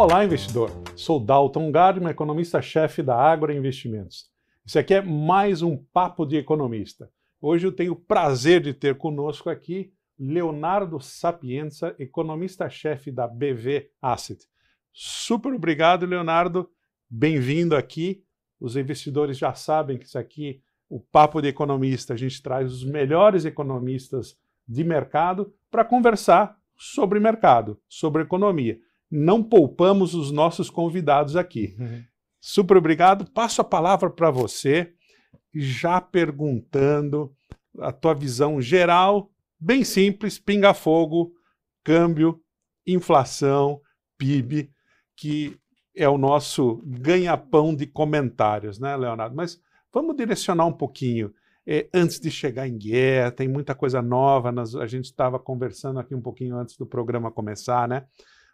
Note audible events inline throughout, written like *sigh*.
Olá, investidor. Sou Dalton Gardner, economista-chefe da Agro Investimentos. Isso aqui é mais um Papo de Economista. Hoje eu tenho o prazer de ter conosco aqui Leonardo Sapienza, economista-chefe da BV Asset. Super obrigado, Leonardo. Bem-vindo aqui. Os investidores já sabem que isso aqui, o Papo de Economista, a gente traz os melhores economistas de mercado para conversar sobre mercado, sobre economia não poupamos os nossos convidados aqui. Uhum. Super obrigado. Passo a palavra para você, já perguntando a tua visão geral, bem simples, pinga-fogo, câmbio, inflação, PIB, que é o nosso ganha-pão de comentários, né, Leonardo? Mas vamos direcionar um pouquinho. É, antes de chegar em guerra, tem muita coisa nova, nós, a gente estava conversando aqui um pouquinho antes do programa começar, né?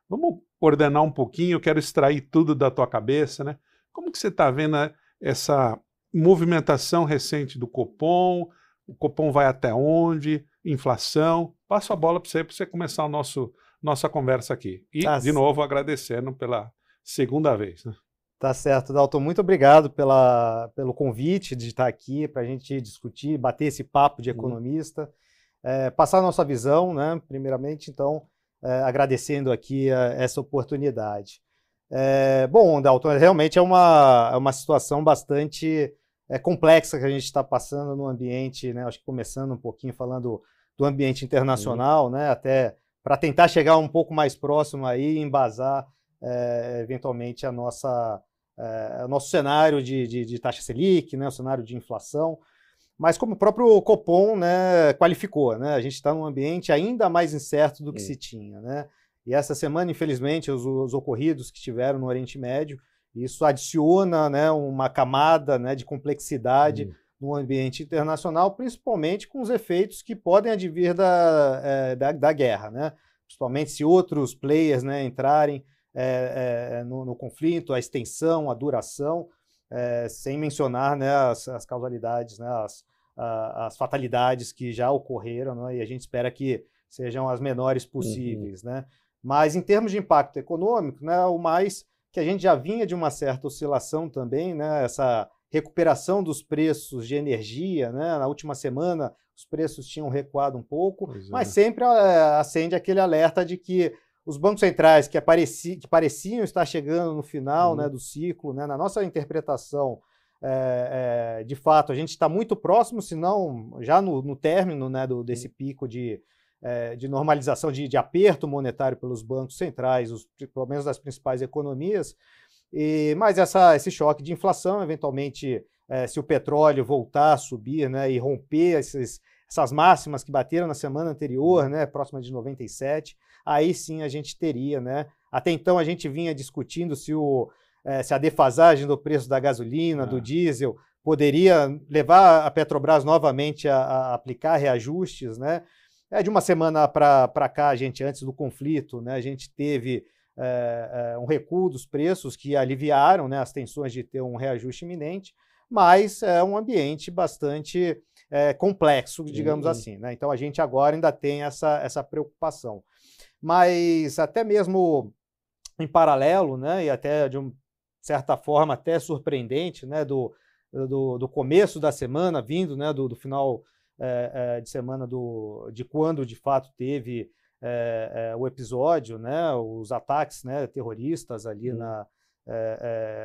Vamos ordenar um pouquinho, eu quero extrair tudo da tua cabeça, né? Como que você está vendo essa movimentação recente do Copom? O Copom vai até onde? Inflação? Passo a bola para você, para você começar o nosso, nossa conversa aqui. E, tá de novo, agradecendo pela segunda vez. Né? Tá certo, Dalton. Muito obrigado pela, pelo convite de estar aqui para a gente discutir, bater esse papo de uhum. economista, é, passar a nossa visão, né? Primeiramente, então, agradecendo aqui a, essa oportunidade. É, bom, Dalton, realmente é uma, é uma situação bastante é, complexa que a gente está passando no ambiente, né, acho que começando um pouquinho falando do ambiente internacional, né, até para tentar chegar um pouco mais próximo aí e embasar é, eventualmente a nossa, é, o nosso cenário de, de, de, taxa Selic, né, o cenário de inflação mas como o próprio Copom né, qualificou, né, a gente está num ambiente ainda mais incerto do que se tinha. Né? E essa semana, infelizmente, os, os, ocorridos que tiveram no Oriente Médio, isso adiciona né, uma camada né, de complexidade no ambiente internacional, principalmente com os efeitos que podem advir da, é, da, da, guerra. Né? Principalmente se outros players né, entrarem é, é, no, no conflito, a extensão, a duração é, sem mencionar né, as, as causalidades, né, as, a, as fatalidades que já ocorreram, né, e a gente espera que sejam as menores possíveis. Uhum. Né? Mas em termos de impacto econômico, né, o mais que a gente já vinha de uma certa oscilação também, né, essa recuperação dos preços de energia, né, na última semana os preços tinham recuado um pouco, pois mas é. sempre é, acende aquele alerta de que os bancos centrais que, apareci, que pareciam estar chegando no final uhum. né, do ciclo, né, na nossa interpretação, é, é, de fato, a gente está muito próximo, se não já no, no término né, do, desse pico de, é, de normalização, de, de, aperto monetário pelos bancos centrais, os, pelo menos das principais economias. E, mas essa, esse choque de inflação, eventualmente, é, se o petróleo voltar a subir né, e romper esses, essas máximas que bateram na semana anterior, né, próxima de 97, aí sim a gente teria, né? Até então a gente vinha discutindo se, o, é, se a defasagem do preço da gasolina, ah. do diesel, poderia levar a Petrobras novamente a, a aplicar reajustes, né? É, de uma semana para cá, a gente, antes do conflito, né, a gente teve é, um recuo dos preços que aliviaram né, as tensões de ter um reajuste iminente, mas é um ambiente bastante é, complexo, digamos assim. Né? Então a gente agora ainda tem essa, essa preocupação mas até mesmo em paralelo, né, e até de uma certa forma até surpreendente, né, do, do, do começo da semana, vindo né, do, do final é, é, de semana do, de quando de fato teve é, o episódio, né, os ataques né, terroristas ali uhum. na,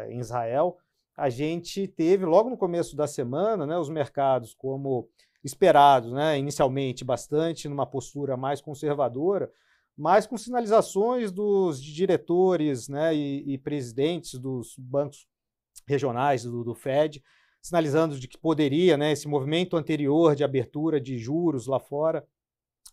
em Israel, a gente teve logo no começo da semana né, os mercados como esperados, né, inicialmente bastante numa postura mais conservadora, mas com sinalizações dos diretores né, e, e presidentes dos bancos regionais do, do, Fed, sinalizando de que poderia, né, esse movimento anterior de abertura de juros lá fora,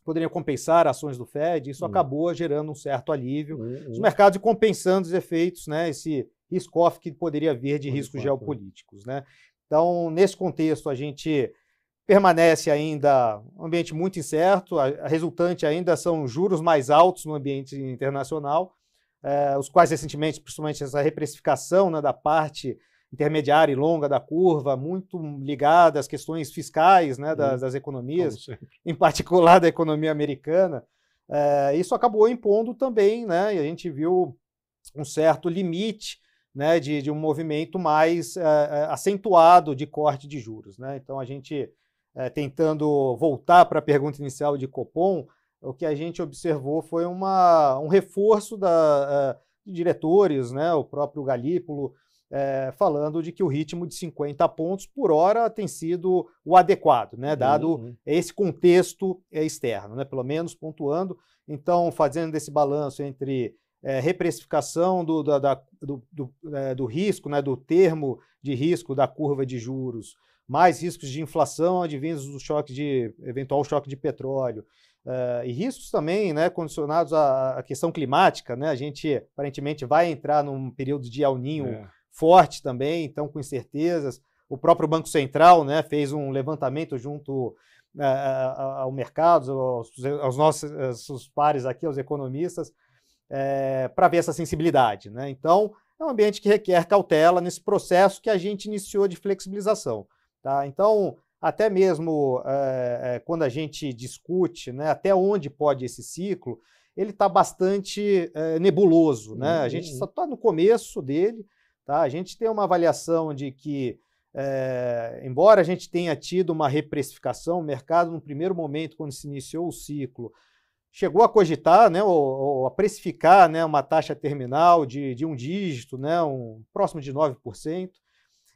poderia compensar ações do Fed, isso uhum. acabou gerando um certo alívio uhum. nos mercados e compensando os efeitos, né, esse risco-off que poderia vir de riscos geopolíticos. Né? Então, nesse contexto, a gente permanece ainda um ambiente muito incerto, a resultante ainda são juros mais altos no ambiente internacional, eh, os quais recentemente, principalmente essa reprecificação né, da parte intermediária e longa da curva, muito ligada às questões fiscais né, das, das economias, em particular da economia americana, eh, isso acabou impondo também, né, e a gente viu um certo limite né, de, de um movimento mais é, acentuado de corte de juros. Né? Então, a gente, é, tentando voltar para a pergunta inicial de Copom, o que a gente observou foi uma, um reforço da, de diretores, né, o próprio Galípolo, falando de que o ritmo de 50 pontos por hora tem sido o adequado, né, dado uhum. esse contexto externo, né, pelo menos pontuando. Então, fazendo esse balanço entre é, reprecificação do, da, da, do, do, é, do, risco, né, do termo de risco da curva de juros, mais riscos de inflação advindos do choque de eventual choque de petróleo. Uh, e riscos também né, condicionados à, à, questão climática. Né? A gente aparentemente vai entrar num período de El Ninho é forte também, então com incertezas. O próprio Banco Central né, fez um levantamento junto uh, ao mercado, aos, aos nossos pares aqui, aos economistas, é, para ver essa sensibilidade. Né? Então, é um ambiente que requer cautela nesse processo que a gente iniciou de flexibilização. Tá? Então, até mesmo é, quando a gente discute né, até onde pode esse ciclo, ele está bastante é, nebuloso. Né? A gente uhum. só está no começo dele, Tá? A gente tem uma avaliação de que, é, embora a gente tenha tido uma reprecificação, o mercado, no primeiro momento, quando se iniciou o ciclo, chegou a cogitar, né, ou, ou a precificar né, uma taxa terminal de, de um dígito, né, um, próximo de 9%.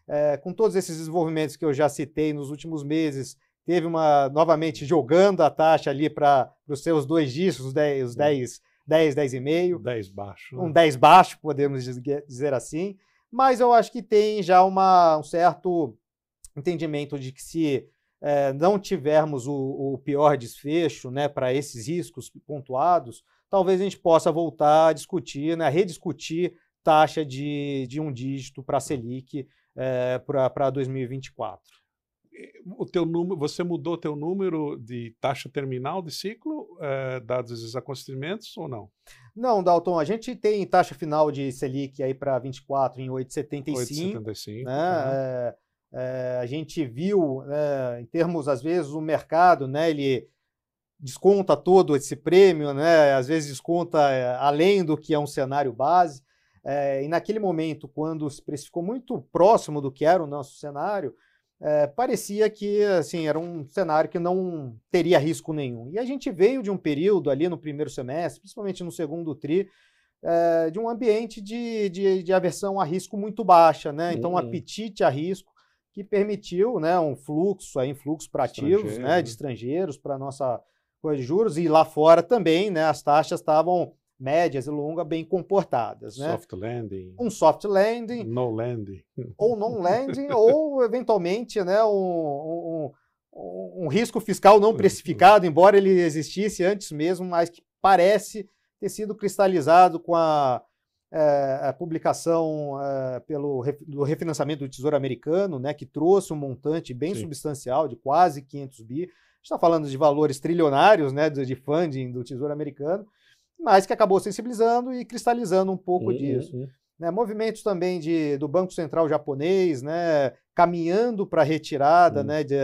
É, com todos esses desenvolvimentos que eu já citei nos últimos meses, teve uma, novamente, jogando a taxa ali para os seus dois dígitos, os 10, os 10, 10, 10,5. 10 baixo. Né? Um 10 baixo, podemos dizer assim mas eu acho que tem já uma, um certo entendimento de que se é, não tivermos o, o, pior desfecho né, para esses riscos pontuados, talvez a gente possa voltar a discutir, né, a rediscutir taxa de, de um dígito para a Selic é, para 2024. O teu número, você mudou o teu número de taxa terminal de ciclo, é, dados esses acontecimentos, ou não? Não, Dalton, a gente tem taxa final de Selic aí para 24 em 8,75. 8,75. Né? É, é, a gente viu, né, em termos, às vezes, o mercado, né, ele desconta todo esse prêmio, né, às vezes desconta é, além do que é um cenário base. É, e naquele momento, quando se precificou muito próximo do que era o nosso cenário, é, parecia que assim era um cenário que não teria risco nenhum. E a gente veio de um período ali no primeiro semestre, principalmente no segundo tri, é, de um ambiente de, de, de, aversão a risco muito baixa, né? Então, um uhum. apetite a risco que permitiu né, um fluxo, aí, influxo para ativos né, de estrangeiros para a nossa coisa de juros, e lá fora também né, as taxas estavam médias e longas bem comportadas. Né? Soft landing. Um soft landing. No landing. Ou non landing, *laughs* ou eventualmente né, um, um, um, risco fiscal não precificado, embora ele existisse antes mesmo, mas que parece ter sido cristalizado com a, é, a publicação é, pelo do refinanciamento do Tesouro Americano, né, que trouxe um montante bem Sim. substancial de quase 500 bi. A gente está falando de valores trilionários né, de funding do Tesouro Americano mas que acabou sensibilizando e cristalizando um pouco uhum, disso. Uhum. Né, movimentos também de, do Banco Central japonês, né, caminhando para a retirada uhum. né, de,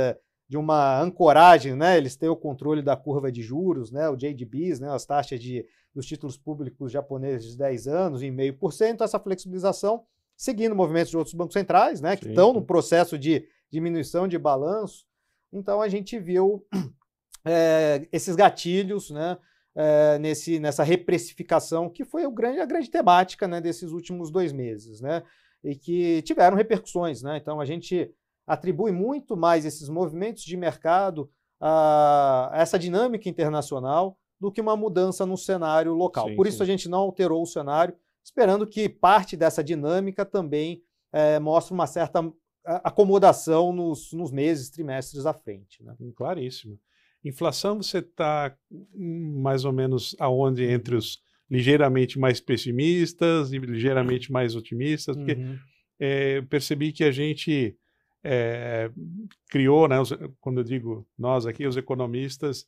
de uma ancoragem, né, eles têm o controle da curva de juros, né, o JGBs, né, as taxas de, dos títulos públicos japoneses de 10 anos, em meio por cento, essa flexibilização, seguindo movimentos de outros bancos centrais, né, que Sim. estão no processo de diminuição de balanço. Então a gente viu é, *clears throat* esses gatilhos, né, é, nesse, nessa reprecificação, que foi grande, a grande temática né, desses últimos dois meses, né? E que tiveram repercussões, né? Então a gente atribui muito mais esses movimentos de mercado a, a essa dinâmica internacional do que uma mudança no cenário local. Sim, Por isso sim. a gente não alterou o cenário, esperando que parte dessa dinâmica também é, mostre uma certa acomodação nos, nos meses, trimestres à frente. Né? Claríssimo. Inflação, você está mais ou menos aonde entre os ligeiramente mais pessimistas e ligeiramente mais otimistas, porque uhum. é, percebi que a gente é, criou, né, os, quando eu digo nós aqui, os economistas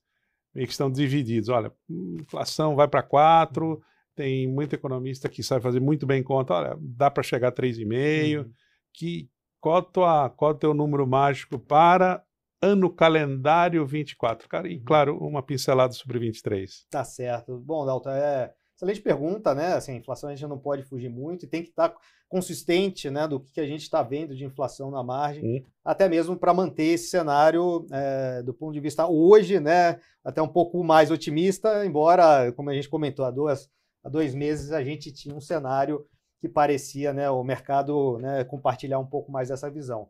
meio que estão divididos. Olha, inflação vai para 4, uhum. tem muito economista que sabe fazer muito bem conta, olha, dá para chegar a 3,5, uhum. que, qual, tua, qual é o teu número mágico para ano calendário 24. Cara, e uhum. claro, uma pincelada sobre 23. Tá certo. Bom, Dalton, é, Excelente pergunta, né? Assim, a inflação a gente não pode fugir muito e tem que estar consistente, né, do que a gente está vendo de inflação na margem, até mesmo para manter esse cenário é, do ponto de vista hoje, né, até um pouco mais otimista, embora, como a gente comentou, há, duas, há dois meses a gente tinha um cenário que parecia, né, o mercado né, compartilhar um pouco mais dessa visão.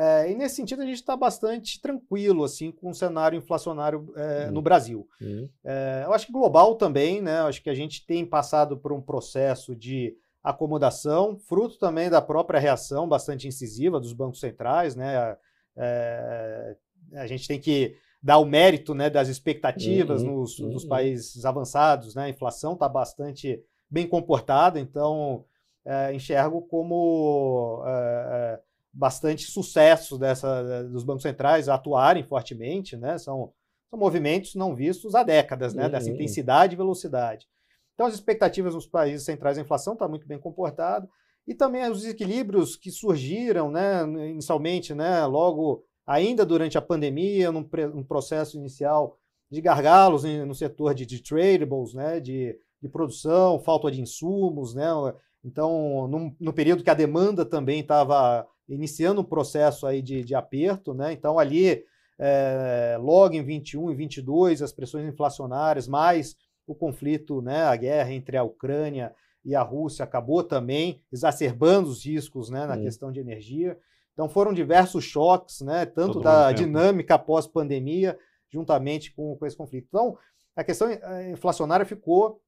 É, e nesse sentido a gente está bastante tranquilo assim com o cenário inflacionário é, uhum. no Brasil. Uhum. É, eu acho que global também, né? Eu acho que a gente tem passado por um processo de acomodação, fruto também da própria reação bastante incisiva dos bancos centrais, né? É, a gente tem que dar o mérito né, das expectativas uhum. nos, nos uhum. países avançados, né? A inflação está bastante bem comportada, então é, enxergo como é, bastante sucesso dessa, dos bancos centrais atuarem fortemente, né? São, são movimentos não vistos há décadas, né? Uhum. Dessa intensidade e velocidade. Então, as expectativas nos países centrais da inflação estão tá muito bem comportada e também os desequilíbrios que surgiram, né, inicialmente, né, logo ainda durante a pandemia, num, num processo inicial de gargalos no setor de, de tradables, né, de, de produção, falta de insumos, né, então, num, no período que a demanda também estava iniciando um processo aí de, de aperto, né? Então, ali, é, logo em 21 e 22, as pressões inflacionárias, mais o conflito, né, a guerra entre a Ucrânia e a Rússia acabou também exacerbando os riscos né, na hum. questão de energia. Então, foram diversos choques, né, tanto Todo da dinâmica pós-pandemia, juntamente com, com esse conflito. Então, a questão eh, inflacionária ficou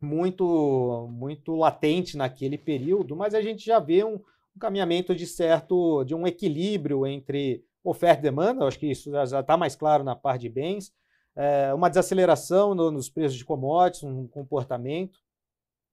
muito muito latente naquele período, mas a gente já vê um, um caminhamento de certo de um equilíbrio entre oferta e demanda. acho que isso já está mais claro na parte de bens, é, uma desaceleração no, nos preços de commodities, um comportamento.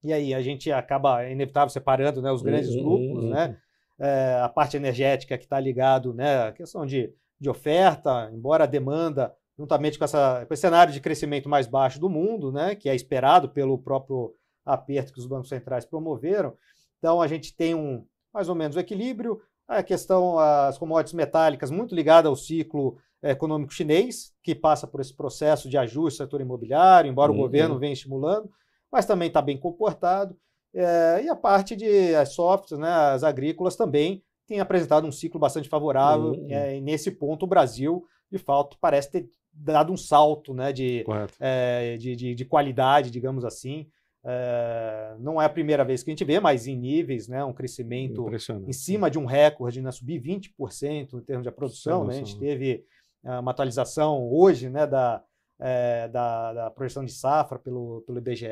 E aí a gente acaba é inevitável separando né, os grandes uhum, grupos, uhum. né? É, a parte energética que está ligado, né, a questão de, de oferta, embora a demanda juntamente com, essa, com esse cenário de crescimento mais baixo do mundo, né, que é esperado pelo próprio aperto que os bancos centrais promoveram. Então, a gente tem um mais ou menos um equilíbrio. A questão, as commodities metálicas, muito ligada ao ciclo econômico chinês, que passa por esse processo de ajuste do setor imobiliário, embora uhum. o governo venha estimulando, mas também está bem comportado. É, e a parte de as softwares, né, as agrícolas também tem apresentado um ciclo bastante favorável. Uhum. É, e nesse ponto, o Brasil, de fato, parece ter dado um salto né, de, é, de, de, de, qualidade, digamos assim. É, não é a primeira vez que a gente vê, mas em níveis, né, um crescimento em cima de um recorde, né, subir 20% em termos de produção. Né, a gente teve é, uma atualização hoje né, da, é, da, da, projeção de safra pelo, pelo IBGE.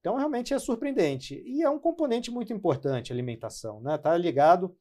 Então, realmente é surpreendente. E é um componente muito importante a alimentação. Está né? Tá ligado.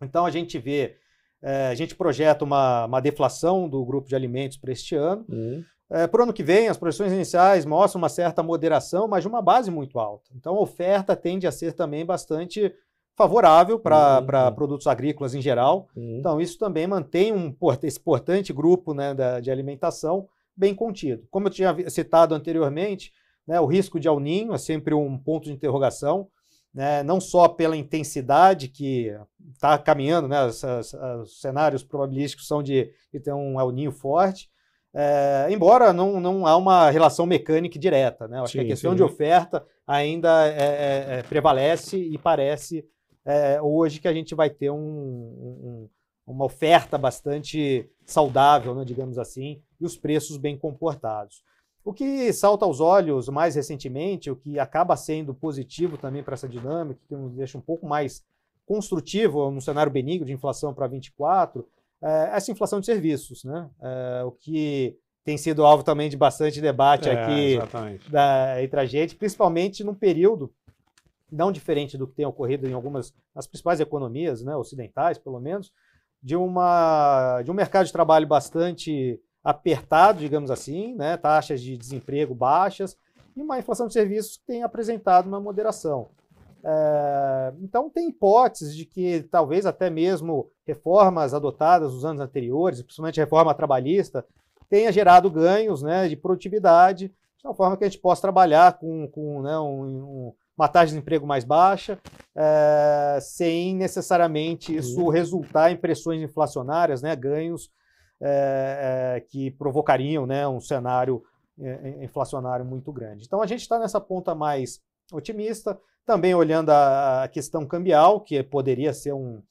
Então, a gente vê é, a gente projeta uma, uma deflação do grupo de alimentos para este ano. Uhum. É, para o ano que vem, as projeções iniciais mostram uma certa moderação, mas de uma base muito alta. Então, a oferta tende a ser também bastante favorável para uhum. produtos agrícolas em geral. Uhum. Então, isso também mantém um, esse importante grupo né, da, de alimentação bem contido. Como eu tinha citado anteriormente, né, o risco de El Ninho é sempre um ponto de interrogação né, não só pela intensidade que está caminhando, né, os, os, cenários probabilísticos são de, de ter um El Ninho forte, é, embora não, não há uma relação mecânica direta. Né? Acho sim, que a questão sim. de oferta ainda é, é, é, prevalece e parece é, hoje que a gente vai ter um, um, uma oferta bastante saudável, né, digamos assim, e os preços bem comportados. O que salta aos olhos mais recentemente, o que acaba sendo positivo também para essa dinâmica, que nos deixa um pouco mais construtivo no cenário benigno de inflação para 24, é essa inflação de serviços, né? É, o que tem sido alvo também de bastante debate é, aqui da, entre a gente, principalmente num período não diferente do que tem ocorrido em algumas das principais economias, né, ocidentais, pelo menos, de uma de um mercado de trabalho bastante apertado, digamos assim, né? taxas de desemprego baixas e uma inflação de serviços que tem apresentado uma moderação. É, então, tem hipóteses de que talvez até mesmo reformas adotadas nos anos anteriores, principalmente a reforma trabalhista, tenha gerado ganhos né, de produtividade, de uma forma que a gente possa trabalhar com, com né, um, um, uma taxa de desemprego mais baixa, é, sem necessariamente isso resultar em pressões inflacionárias, né, ganhos é, que provocariam né, um cenário inflacionário muito grande. Então a gente está nessa ponta mais otimista, também olhando a questão cambial, que poderia ser um,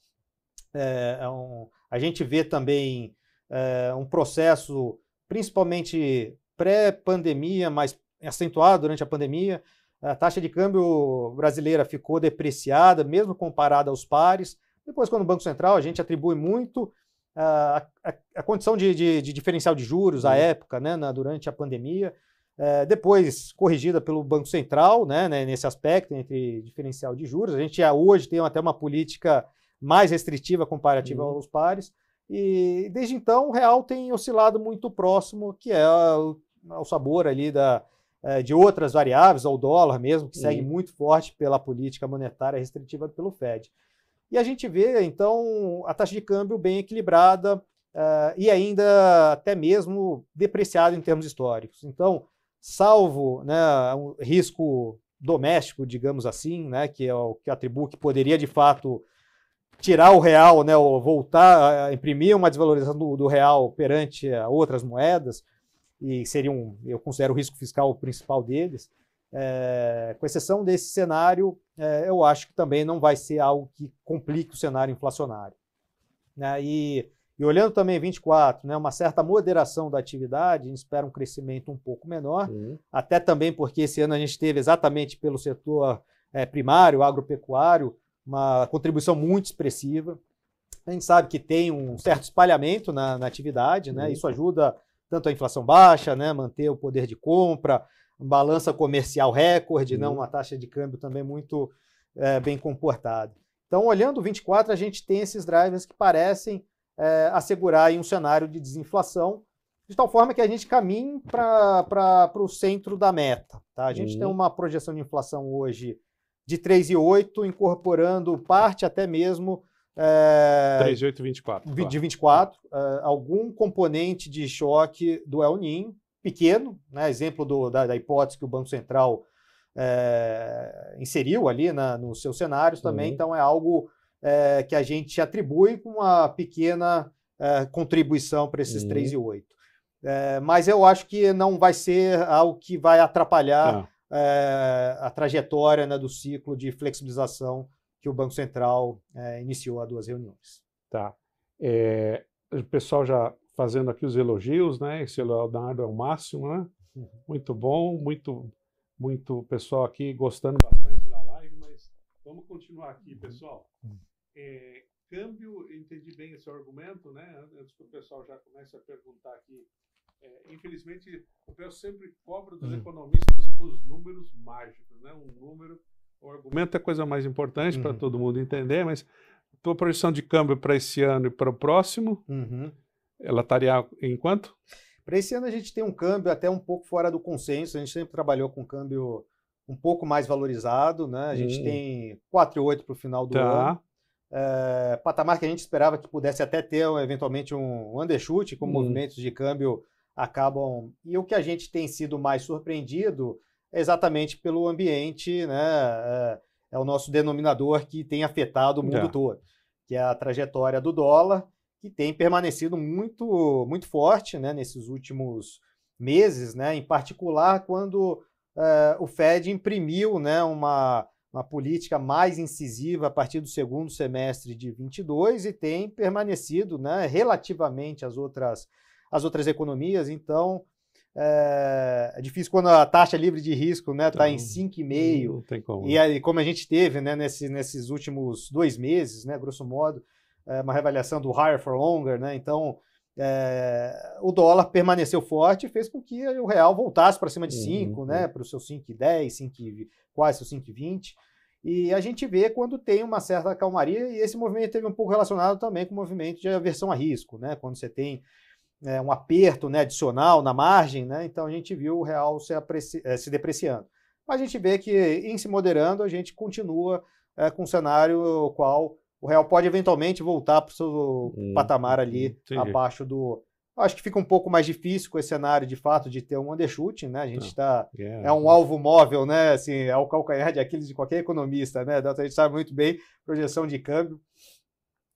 é, um a gente vê também é, um processo, principalmente pré-pandemia, mas acentuado durante a pandemia. A taxa de câmbio brasileira ficou depreciada, mesmo comparada aos pares. Depois, quando o Banco Central, a gente atribui muito a, a, a condição de, de, de, diferencial de juros à época, né, na, durante a pandemia. É, depois corrigida pelo Banco Central, né, né, nesse aspecto entre diferencial de juros. A gente já hoje tem até uma política mais restritiva comparativa uhum. aos pares. E desde então o real tem oscilado muito próximo, que é o, o sabor ali da, é, de outras variáveis, ao dólar mesmo, que uhum. segue muito forte pela política monetária restritiva pelo Fed. E a gente vê, então, a taxa de câmbio bem equilibrada uh, e ainda até mesmo depreciada em termos históricos. Então, salvo né, um risco doméstico, digamos assim, né, que é o que atribui que poderia de fato tirar o real, né, ou voltar a imprimir uma desvalorização do, do real perante outras moedas, e seria um, eu considero o risco fiscal o principal deles. É, com exceção desse cenário, é, eu acho que também não vai ser algo que complique o cenário inflacionário. Né? E, e, olhando também 24, né, uma certa moderação da atividade, a gente espera um crescimento um pouco menor, uhum. até também porque esse ano a gente teve exatamente pelo setor é, primário, agropecuário, uma contribuição muito expressiva. A gente sabe que tem um certo espalhamento na, na atividade, né? Uhum. Isso ajuda tanto a inflação baixa, né? manter o poder de compra, balança comercial recorde, uhum. não uma taxa de câmbio também muito é, bem comportada. Então, olhando o 24, a gente tem esses drivers que parecem é, assegurar um cenário de desinflação, de tal forma que a gente caminhe para o centro da meta. Tá? A gente uhum. tem uma projeção de inflação hoje de 3,8, incorporando parte até mesmo. É, 3,824. De 24, é, algum componente de choque do El Ninho, pequeno, né? exemplo do, da, da, hipótese que o Banco Central é, inseriu ali na, nos seus cenários também, uhum. então é algo é, que a gente atribui com uma pequena é, contribuição para esses uhum. 3,8. É, mas eu acho que não vai ser algo que vai atrapalhar. Ah é, a trajetória né, do ciclo de flexibilização que o Banco Central é, iniciou há duas reuniões. Tá. É, o pessoal já fazendo aqui os elogios, né? Esse Leonardo é o máximo, né? Uhum. Muito bom, muito, muito pessoal aqui gostando bastante da live, mas vamos continuar aqui, uhum. pessoal. Uhum. É, câmbio, entendi bem esse argumento, né? Antes que o pessoal já comece a perguntar aqui é, infelizmente, o pessoal sempre cobra dos uhum. economistas os números mágicos, né? Um número, o argumento é a coisa mais importante uhum. para todo mundo entender, mas tua projeção de câmbio para esse ano e para o próximo, uhum. ela estaria em quanto? Para esse ano a gente tem um câmbio até um pouco fora do consenso, a gente sempre trabalhou com câmbio um pouco mais valorizado, né? A gente hum. tem 4,8 para o final do tá. ano. É, patamar que a gente esperava que pudesse até ter eventualmente um undershoot com hum. movimentos de câmbio acabam. E o que a gente tem sido mais surpreendido é exatamente pelo ambiente, né? É, é o nosso denominador que tem afetado o mundo é. todo, que é a trajetória do dólar, que tem permanecido muito, muito forte né, nesses últimos meses, né? em particular quando é, o Fed imprimiu né, uma, uma política mais incisiva a partir do segundo semestre de 22 e tem permanecido né, relativamente às outras as outras economias. Então, é, é difícil quando a taxa livre de risco está né, tá em 5,5. Então, como. E aí, como a gente teve né, nesse, nesses últimos dois meses, né, grosso modo, é, uma reavaliação do higher for longer. Né, então, é, o dólar permaneceu forte e fez com que o real voltasse para cima de 5, uhum. né, para o seu 5,10, 5, quase seu 5,20. E a gente vê quando tem uma certa calmaria, e esse movimento teve um pouco relacionado também com o movimento de aversão a risco, né? Quando você tem é, um aperto né, adicional na margem, né, então a gente viu o real se, é, se, depreciando. Mas a gente vê que, em se moderando, a gente continua é, com um cenário qual o real pode eventualmente voltar para o seu hum, patamar ali entendi. abaixo do. Acho que fica um pouco mais difícil com esse cenário de fato de ter um undershooting, né? A gente está. Yeah. Tá, é um alvo móvel, né? Assim, é o calcanhar de Aquiles de qualquer economista, né? A gente sabe muito bem projeção de câmbio.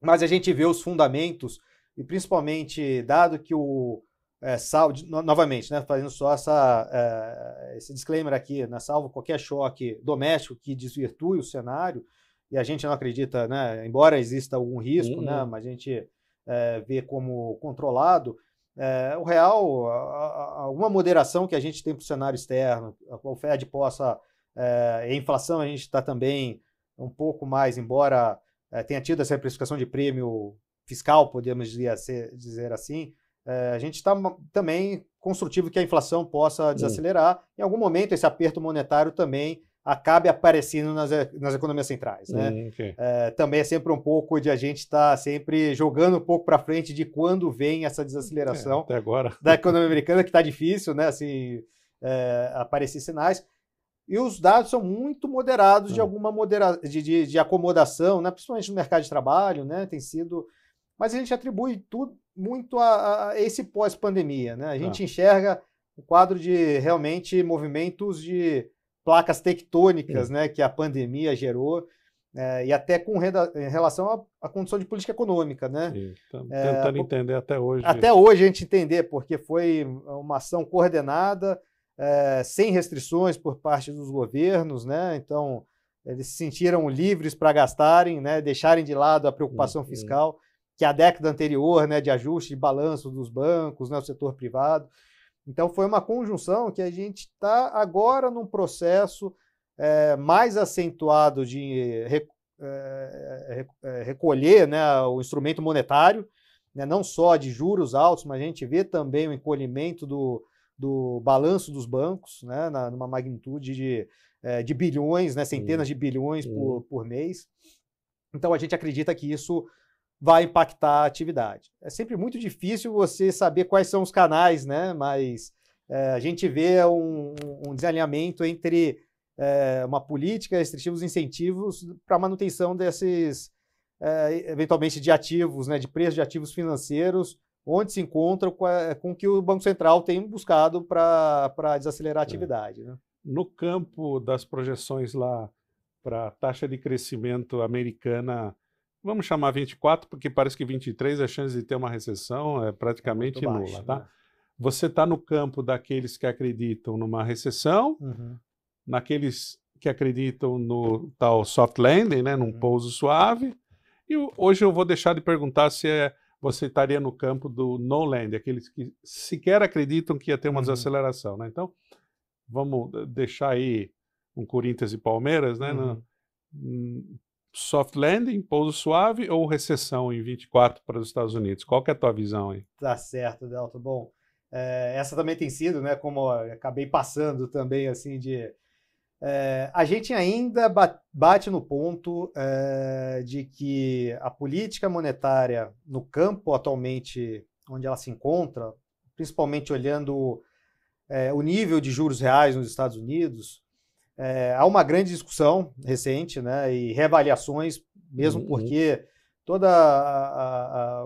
Mas a gente vê os fundamentos e principalmente dado que o, é, salvo, no, novamente, né, fazendo só essa, é, esse disclaimer aqui, né, salvo qualquer choque doméstico que desvirtue o cenário, e a gente não acredita, né, embora exista algum risco, né, uhum. né, mas a gente é, vê como controlado, é, o real, alguma moderação que a gente tem para o cenário externo, o Fed possa, é, a inflação a gente está também um pouco mais, embora é, tenha tido essa precificação de prêmio fiscal, podemos dizer, dizer assim, é, a gente está também construtivo que a inflação possa desacelerar. Hum. Em algum momento, esse aperto monetário também acabe aparecendo nas, nas economias centrais. Né? Hum, okay. é, também é sempre um pouco de a gente estar tá sempre jogando um pouco para frente de quando vem essa desaceleração é, agora. da economia americana, que está difícil, né? Assim, é, aparecer sinais. E os dados são muito moderados de hum. alguma modera de, de, de, acomodação, né? principalmente no mercado de trabalho, né? Tem sido. Mas a gente atribui tudo muito a, a esse pós-pandemia. Né? A gente ah. enxerga o quadro de realmente movimentos de placas tectônicas né, que a pandemia gerou. É, e até com em relação à, condição de política econômica, né? É, tentando é, entender até hoje. Até hoje a gente entender, porque foi uma ação coordenada, é, sem restrições por parte dos governos, né? Então eles se sentiram livres para gastarem, né? Deixarem de lado a preocupação uhum. fiscal que a década anterior, né, de ajuste de balanço dos bancos, né, o setor privado. Então foi uma conjunção que a gente está agora num processo é, mais acentuado de re, é, recolher né, o instrumento monetário, né, não só de juros altos, mas a gente vê também o encolhimento do, do balanço dos bancos, né, na, numa magnitude de, é, de bilhões, né, centenas de bilhões por, por mês. Então a gente acredita que isso vai impactar a atividade. É sempre muito difícil você saber quais são os canais, né? Mas é, a gente vê um, um desalinhamento entre é, uma política restritiva, os incentivos para a manutenção desses, é, eventualmente, de ativos, né? De preços de ativos financeiros, onde se encontram com, a, com o que o Banco Central tem buscado para desacelerar a é. atividade. Né? No campo das projeções lá para a taxa de crescimento americana Vamos chamar 24, porque parece que 23 a chance de ter uma recessão é praticamente nula, baixo, tá? Né? Você está no campo daqueles que acreditam numa recessão, uhum. naqueles que acreditam no tal soft landing, né, num uhum. pouso suave. E hoje eu vou deixar de perguntar se é, você estaria no campo do no land, aqueles que sequer acreditam que ia ter uma uhum. desaceleração, né? Então, vamos deixar aí um Corinthians e Palmeiras, né? No, uhum soft landing, pouso suave ou recessão em 24 para os Estados Unidos? Qual que é a tua visão aí? Tá certo, Delta. Bom, é, essa também tem sido, né, como acabei passando também, assim, de... É, a gente ainda bate no ponto é, de que a política monetária no campo atualmente onde ela se encontra, principalmente olhando o nível de juros reais nos Estados Unidos, é, há uma grande discussão recente né, e reavaliações, mesmo uhum. porque todo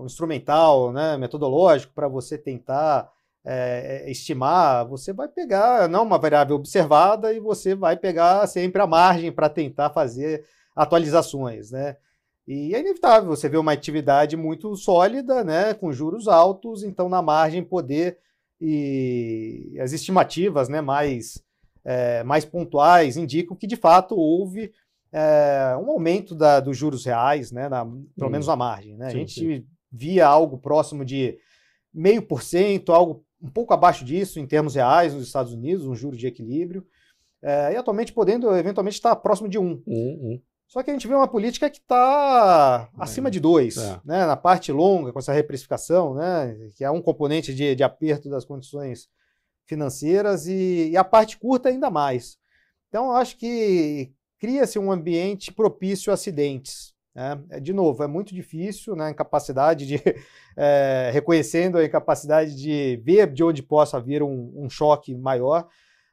o instrumental, né, metodológico para você tentar é, estimar, você vai pegar não uma variável observada e você vai pegar sempre a margem para tentar fazer atualizações, né? E é inevitável você ver uma atividade muito sólida, né, com juros altos, então na margem poder e as estimativas, né, mais é, mais pontuais indicam que de fato houve é, um aumento da, dos juros reais, né, na, pelo hum. menos na margem. Né? Sim, a gente sim. via algo próximo de meio por cento, algo um pouco abaixo disso em termos reais nos Estados Unidos, um juro de equilíbrio, é, e atualmente podendo eventualmente estar próximo de um. Só que a gente vê uma política que está acima de dois, é. né? na parte longa, com essa reprecificação, né? que é um componente de, de aperto das condições financeiras e, e a parte curta ainda mais. Então, eu acho que cria-se um ambiente propício a acidentes. Né? É, de novo, é muito difícil, né? incapacidade de, *laughs* é, reconhecendo a incapacidade de ver de onde possa vir um, um, choque maior,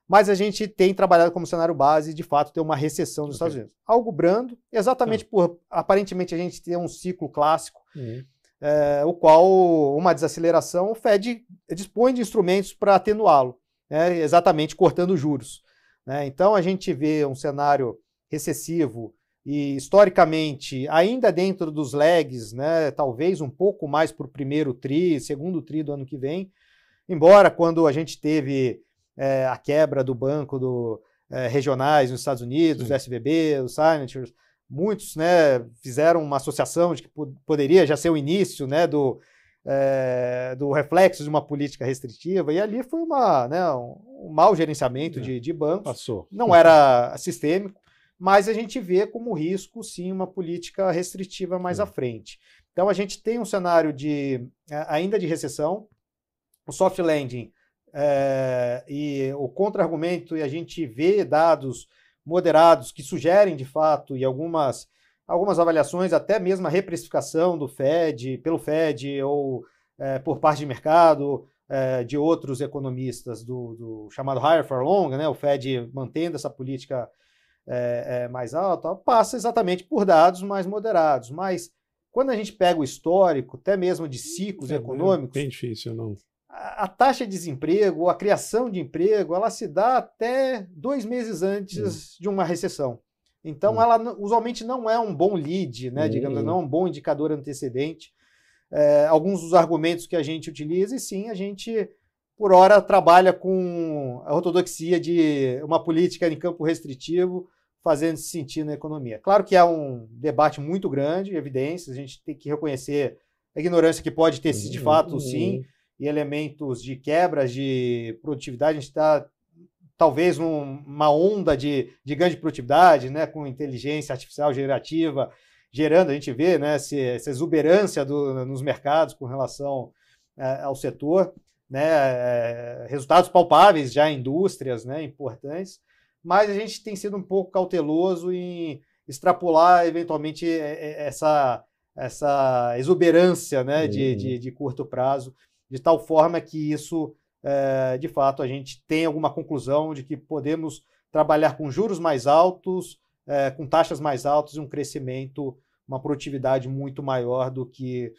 mas a gente tem trabalhado como cenário base, de fato, ter uma recessão nos okay. Estados Unidos. Algo brando, exatamente uhum. por, aparentemente, a gente ter um ciclo clássico, uhum é, o qual uma desaceleração o Fed dispõe de instrumentos para atenuá-lo, né, exatamente cortando juros. Né? Então a gente vê um cenário recessivo e historicamente ainda dentro dos lags, né, talvez um pouco mais para o primeiro tri, segundo tri do ano que vem, Embora quando a gente teve é, a quebra do banco do, é, regionais nos Estados Unidos, Sim. o SVB, os Signatures, muitos né, fizeram uma associação de que poderia já ser o início né, do, é, do reflexo de uma política restritiva, e ali foi uma, né, um, um mau gerenciamento é. de, de bancos. Passou. Não era sistêmico, mas a gente vê como risco, sim, uma política restritiva mais é. à frente. Então a gente tem um cenário de ainda de recessão, o soft landing é, e o contra-argumento, e a gente vê dados moderados que sugerem, de fato, e algumas, algumas avaliações, até mesmo a reprecificação do Fed, pelo Fed ou é, por parte de mercado, é, de outros economistas do, do, chamado higher for long, né, o Fed mantendo essa política mais alta, passa exatamente por dados mais moderados. Mas quando a gente pega o histórico, até mesmo de ciclos é, econômicos. Bem difícil, não a taxa de desemprego, a criação de emprego, ela se dá até dois meses antes hum. de uma recessão. Então, hum. ela usualmente não é um bom lead, né, hum. digamos, não é um bom indicador antecedente. É, alguns dos argumentos que a gente utiliza, e sim, a gente, por hora, trabalha com a ortodoxia de uma política em campo restritivo, fazendo se sentir na economia. Claro que é um debate muito grande, evidências, a gente tem que reconhecer a ignorância que pode ter, de fato, sim, e elementos de quebras de produtividade, a gente está talvez numa onda de, de grande produtividade, né, com inteligência artificial generativa, gerando, a gente vê né, essa exuberância do, nos mercados com relação é, ao setor, né, é, resultados palpáveis já em indústrias né, importantes, mas a gente tem sido um pouco cauteloso em extrapolar eventualmente essa, essa exuberância né, de, de, de curto prazo de tal forma que isso, é, de fato, a gente tem alguma conclusão de que podemos trabalhar com juros mais altos, é, com taxas mais altas e um crescimento, uma produtividade muito maior do que,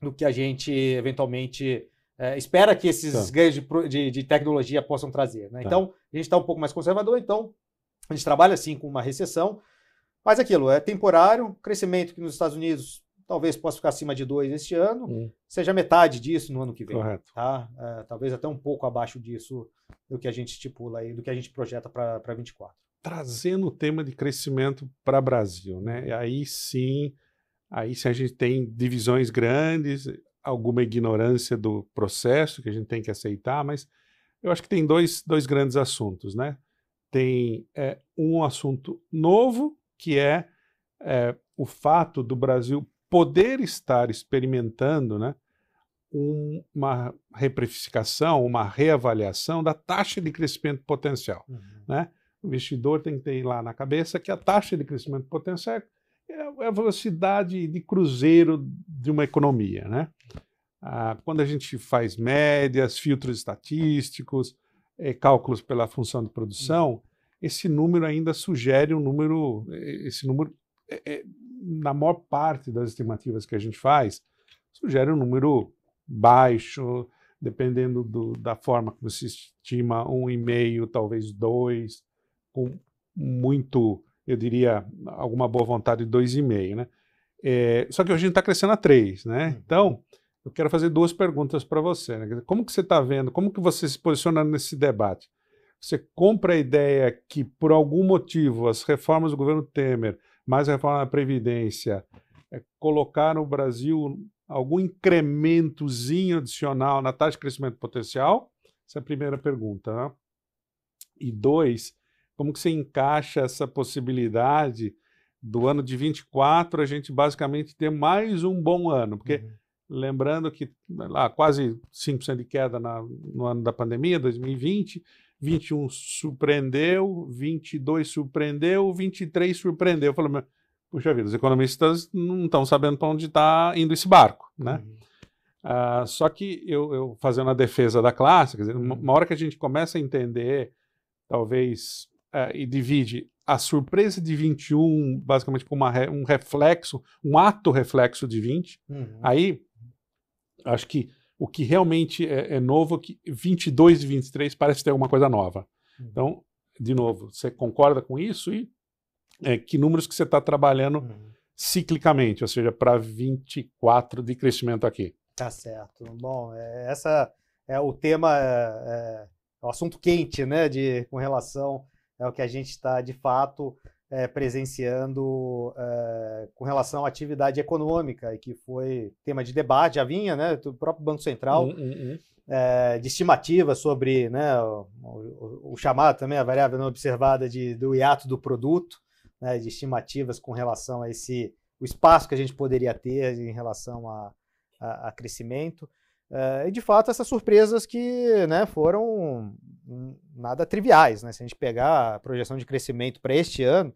do que a gente eventualmente é, espera que esses tá. ganhos de, de, de, tecnologia possam trazer. Né? Tá. Então, a gente está um pouco mais conservador, então a gente trabalha assim com uma recessão, mas aquilo é temporário, crescimento que nos Estados Unidos talvez possa ficar acima de 2 este ano, hum. seja metade disso no ano que vem. Correto. Tá? É, talvez até um pouco abaixo disso do que a gente estipula aí, do que a gente projeta para 24. Trazendo o tema de crescimento para o Brasil, né? Aí sim, aí sim a gente tem divisões grandes, alguma ignorância do processo que a gente tem que aceitar, mas eu acho que tem dois, dois grandes assuntos, né? Tem é, um assunto novo, que é, é o fato do Brasil poder estar experimentando né, uma reprecificação, uma reavaliação da taxa de crescimento potencial. Uhum. Né? O investidor tem que ter lá na cabeça que a taxa de crescimento potencial é, é a velocidade de cruzeiro de uma economia. Né? Ah, quando a gente faz médias, filtros estatísticos, é, cálculos pela função de produção, uhum. esse número ainda sugere um número, esse número é, é na maior parte das estimativas que a gente faz, sugere um número baixo, dependendo do, da forma que você estima, um e meio, talvez dois, com muito, eu diria, alguma boa vontade, dois e meio, né? É, só que hoje a gente está crescendo a três, né? Uhum. Então, eu quero fazer duas perguntas para você. Né? Como que você está vendo, como que você se posiciona nesse debate? Você compra a ideia que, por algum motivo, as reformas do governo Temer mais a reforma da Previdência, é, colocar no Brasil algum incrementozinho adicional na taxa de crescimento potencial? Essa é a primeira pergunta. Né? E dois, como que você encaixa essa possibilidade do ano de 24 a gente basicamente ter mais um bom ano? Porque uhum. lembrando que lá quase 5% de queda na, no ano da pandemia, 2020, 21 surpreendeu, 22 surpreendeu, 23 surpreendeu. Eu falei, puxa vida, os economistas não estão sabendo para onde está indo esse barco, né? Uhum. Uh, só que eu, eu, fazendo a defesa da classe, quer dizer, uma, uma hora que a gente começa a entender, talvez, uh, e divide a surpresa de 21 basicamente como uma, um reflexo, um ato reflexo de 20, uhum. aí acho que o que realmente é, é novo, que 22 e 23 parece ter alguma coisa nova. Uhum. Então, de novo, você concorda com isso e é, que números que você está trabalhando uhum. ciclicamente, ou seja, para 24 de crescimento aqui? Tá certo. Bom, é, essa é o tema, é, é, o assunto quente, né, de, com relação ao que a gente está, de fato, é, presenciando é, com relação à atividade econômica, e que foi tema de debate, já vinha, né, do próprio Banco Central, uhum, uhum. É, de estimativa sobre né, o, o, o, chamado também, a variável não observada de, do hiato do produto, né, de estimativas com relação a esse o espaço que a gente poderia ter em relação a, a, a crescimento. Uh, e de fato essas surpresas que né, foram nada triviais. Né? Se a gente pegar a projeção de crescimento para este ano,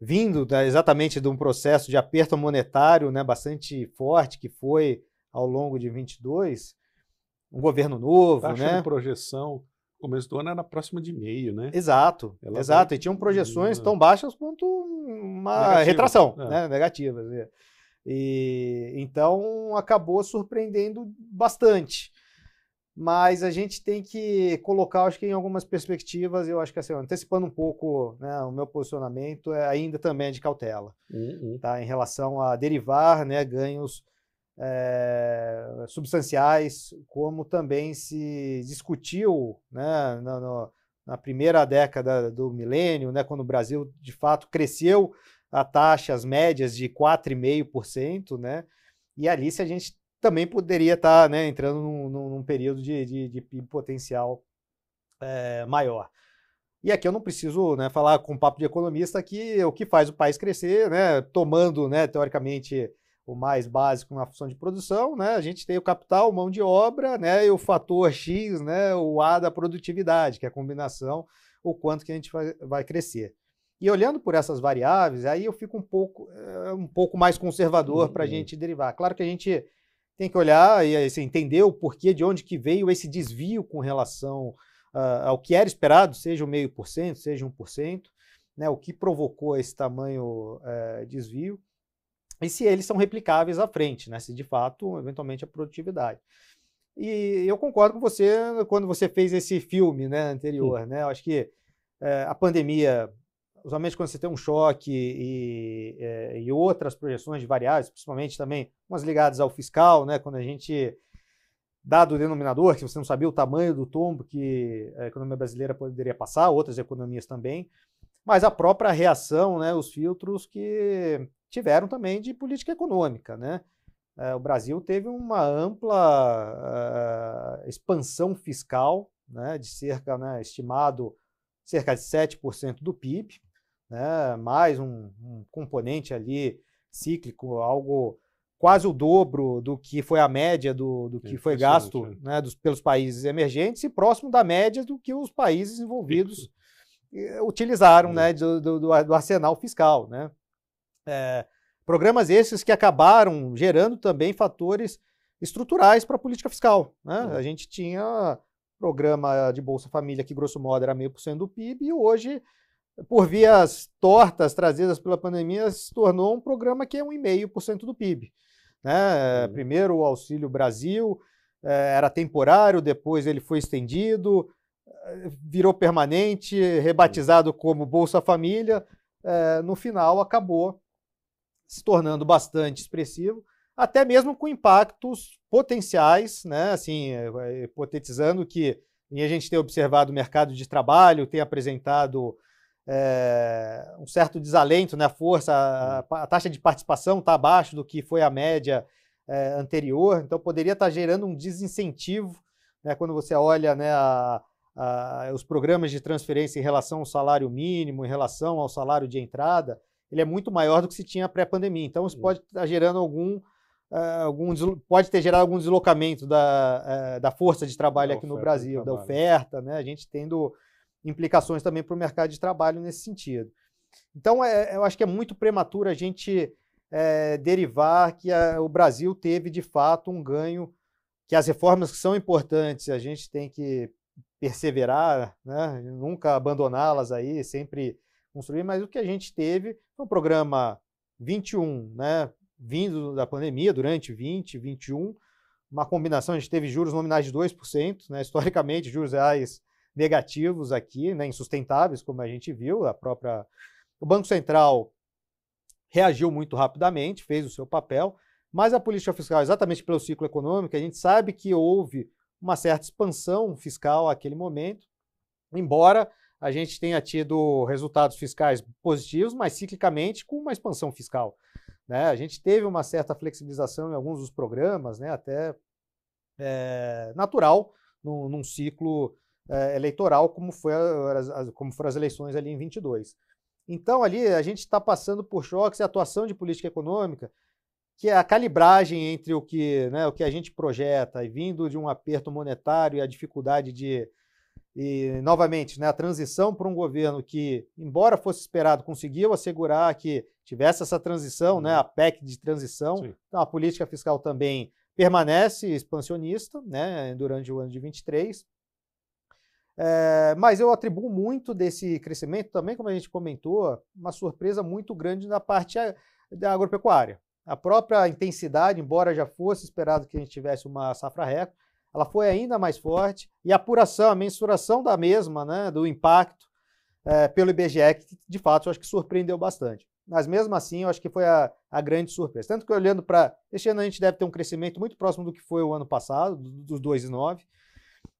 vindo da, exatamente de um processo de aperto monetário né, bastante forte que foi ao longo de 22, um governo novo, Taxa né? de projeção começo do ano era próxima de meio, né? Exato, Ela exato. Vai... E tinham projeções tão baixas quanto uma Negativa. retração, é. né? Negativas. É. E então acabou surpreendendo bastante. Mas a gente tem que colocar, acho que em algumas perspectivas, eu acho que assim, antecipando um pouco né, o meu posicionamento, é ainda também é de cautela, uhum. tá? Em relação a derivar né, ganhos é, substanciais, como também se discutiu né, na, no, na primeira década do milênio, né, quando o Brasil de fato cresceu a taxas médias de 4,5%, né? E ali se a gente também poderia estar tá, né, entrando num, num, período de, de, de PIB potencial é, maior. E aqui eu não preciso né, falar com papo de economista que o que faz o país crescer, né, tomando, né, teoricamente, o mais básico na função de produção, né, a gente tem o capital, mão de obra, né, e o fator X, o A da produtividade, que é a combinação, o quanto que a gente vai, vai crescer. E olhando por essas variáveis, aí eu fico um pouco, é, um pouco mais conservador uhum. para a gente derivar. Claro que a gente tem que olhar e assim, entender o porquê, de onde que veio esse desvio com relação uh, ao que era esperado, seja o meio por cento, seja um por cento, né, o que provocou esse tamanho uh, desvio, e se eles são replicáveis à frente, né, se de fato, eventualmente, a produtividade. E eu concordo com você quando você fez esse filme né, anterior. Né, eu acho que uh, a pandemia usualmente quando você tem um choque e, e, e, outras projeções de variáveis, principalmente também umas ligadas ao fiscal, né, quando a gente, dado o denominador, que você não sabia o tamanho do tombo que a economia brasileira poderia passar, outras economias também, mas a própria reação, né, os filtros que tiveram também de política econômica. Né? É, o Brasil teve uma ampla uh, expansão fiscal, né, de cerca, né, estimado cerca de 7% do PIB, né? mais um, um componente ali cíclico, algo quase o dobro do que foi a média do, do que foi gasto é. né, dos, pelos países emergentes e próximo da média do que os países envolvidos eh, utilizaram né, do, do, do, arsenal fiscal. Né? É, programas esses que acabaram gerando também fatores estruturais para a política fiscal. Né? A gente tinha programa de Bolsa Família que, grosso modo, era meio por cento do PIB e hoje por vias tortas trazidas pela pandemia, se tornou um programa que é 1,5% do PIB. Né? Uhum. Primeiro o Auxílio Brasil eh, era temporário, depois ele foi estendido, eh, virou permanente, rebatizado como Bolsa Família. No final acabou se tornando bastante expressivo, até mesmo com impactos potenciais, né? assim, hipotetizando que e a gente tem observado o mercado de trabalho, tem apresentado é, um certo desalento, né? A força, a, a taxa de participação está abaixo do que foi a média é, anterior, então poderia estar tá gerando um desincentivo, né? Quando você olha, né? A, a, os programas de transferência em relação ao salário mínimo, em relação ao salário de entrada, ele é muito maior do que se tinha pré-pandemia. Então, isso pode estar tá gerando algum, uh, algum pode ter gerado algum deslocamento da, uh, da força de trabalho da aqui no Brasil, da oferta, né? A gente tendo implicações também para o mercado de trabalho nesse sentido. Então, é, eu acho que é muito prematuro a gente é, derivar que a, o Brasil teve, de fato, um ganho, que as reformas que são importantes, a gente tem que perseverar, né? nunca abandoná-las aí, sempre construir, mas o que a gente teve foi um programa 21, né? vindo da pandemia, durante 20, 21, uma combinação, a gente teve juros nominais de 2%, né? historicamente, juros reais negativos aqui, né, insustentáveis, como a gente viu. A própria o Banco Central reagiu muito rapidamente, fez o seu papel, mas a política fiscal, exatamente pelo ciclo econômico, a gente sabe que houve uma certa expansão fiscal naquele momento, embora a gente tenha tido resultados fiscais positivos, mas ciclicamente com uma expansão fiscal. Né? A gente teve uma certa flexibilização em alguns dos programas, né? até é, natural, num, num ciclo é, eleitoral, como, foi a, como foram as eleições ali em 22. Então, ali, a gente está passando por choques e atuação de política econômica, que é a calibragem entre o que, né, o que a gente projeta e vindo de um aperto monetário e a dificuldade de. E, novamente, né, a transição para um governo que, embora fosse esperado, conseguiu assegurar que tivesse essa transição, né, uhum. a PEC de transição. Sim. Então, a política fiscal também permanece expansionista né, durante o ano de 23. É, mas eu atribuo muito desse crescimento também, como a gente comentou, uma surpresa muito grande na parte da agropecuária. A própria intensidade, embora já fosse esperado que a gente tivesse uma safra recorde, ela foi ainda mais forte e a apuração, a mensuração da mesma, né, do impacto é, pelo IBGE, que de fato eu acho que surpreendeu bastante. Mas mesmo assim, eu acho que foi a, a grande surpresa. Tanto que olhando para. Este ano a gente deve ter um crescimento muito próximo do que foi o ano passado, dos 2,9.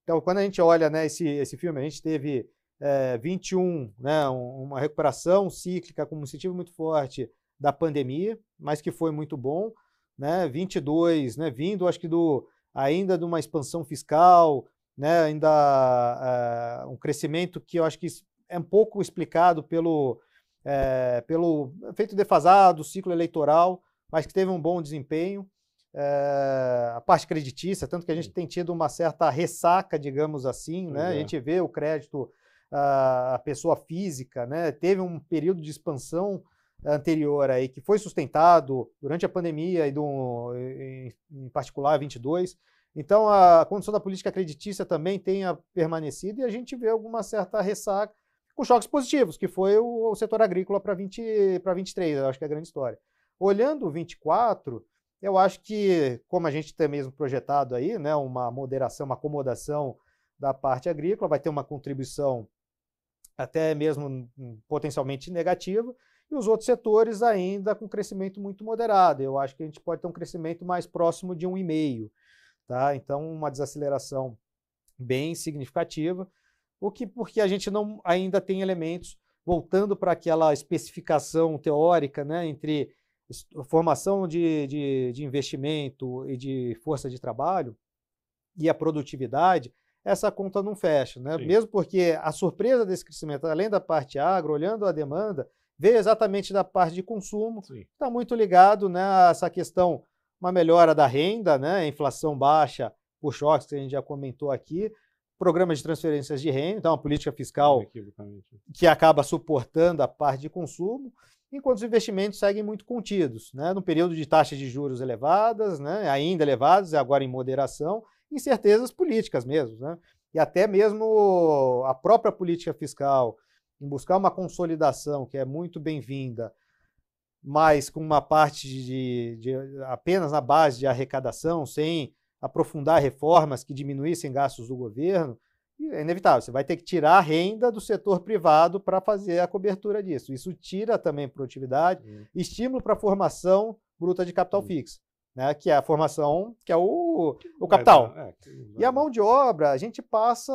Então, quando a gente olha né, esse, esse filme, a gente teve é, 21, né, uma recuperação cíclica com um incentivo muito forte da pandemia, mas que foi muito bom. Né, 22, né, vindo, acho que do, ainda de uma expansão fiscal, né, ainda é, um crescimento que eu acho que é um pouco explicado pelo, é, pelo efeito defasado, ciclo eleitoral, mas que teve um bom desempenho é, a parte creditícia, tanto que a gente tem tido uma certa ressaca, digamos assim, né? A gente vê o crédito, a, a pessoa física, né? Teve um período de expansão anterior aí que foi sustentado durante a pandemia e do, em, em particular 22. Então a condição da política creditícia também tenha permanecido e a gente vê alguma certa ressaca com choques positivos, que foi o, o setor agrícola para 20 para 23, eu acho que é a grande história. Olhando o 24, eu acho que, como a gente tem mesmo projetado aí, né, uma moderação, uma acomodação da parte agrícola, vai ter uma contribuição até mesmo potencialmente negativa, e os outros setores ainda com crescimento muito moderado. Eu acho que a gente pode ter um crescimento mais próximo de 1,5, tá? Então, uma desaceleração bem significativa, o que porque a gente não ainda tem elementos voltando para aquela especificação teórica, né, entre formação de, de, de investimento e de força de trabalho e a produtividade, essa conta não fecha, né? Mesmo porque a surpresa desse crescimento, além da parte agro, olhando a demanda, veio exatamente da parte de consumo, está muito ligado né, a essa questão, uma melhora da renda, né, inflação baixa por choques que a gente já comentou aqui, programas de transferências de renda, então uma política fiscal que acaba suportando a parte de consumo, enquanto os investimentos seguem muito contidos, né? no período de taxas de juros elevadas, né? ainda elevadas, agora em moderação, incertezas políticas mesmo. Né? E até mesmo a própria política fiscal, em buscar uma consolidação que é muito bem-vinda, mas com uma parte de, de, apenas na base de arrecadação, sem aprofundar reformas que diminuíssem gastos do governo, é inevitável. Você vai ter que tirar a renda do setor privado para fazer a cobertura disso. Isso tira também produtividade, uhum. estímulo para a formação bruta de capital uhum. fixo, né? que é a formação, que é o, o capital. É, e a mão de obra, a gente passa,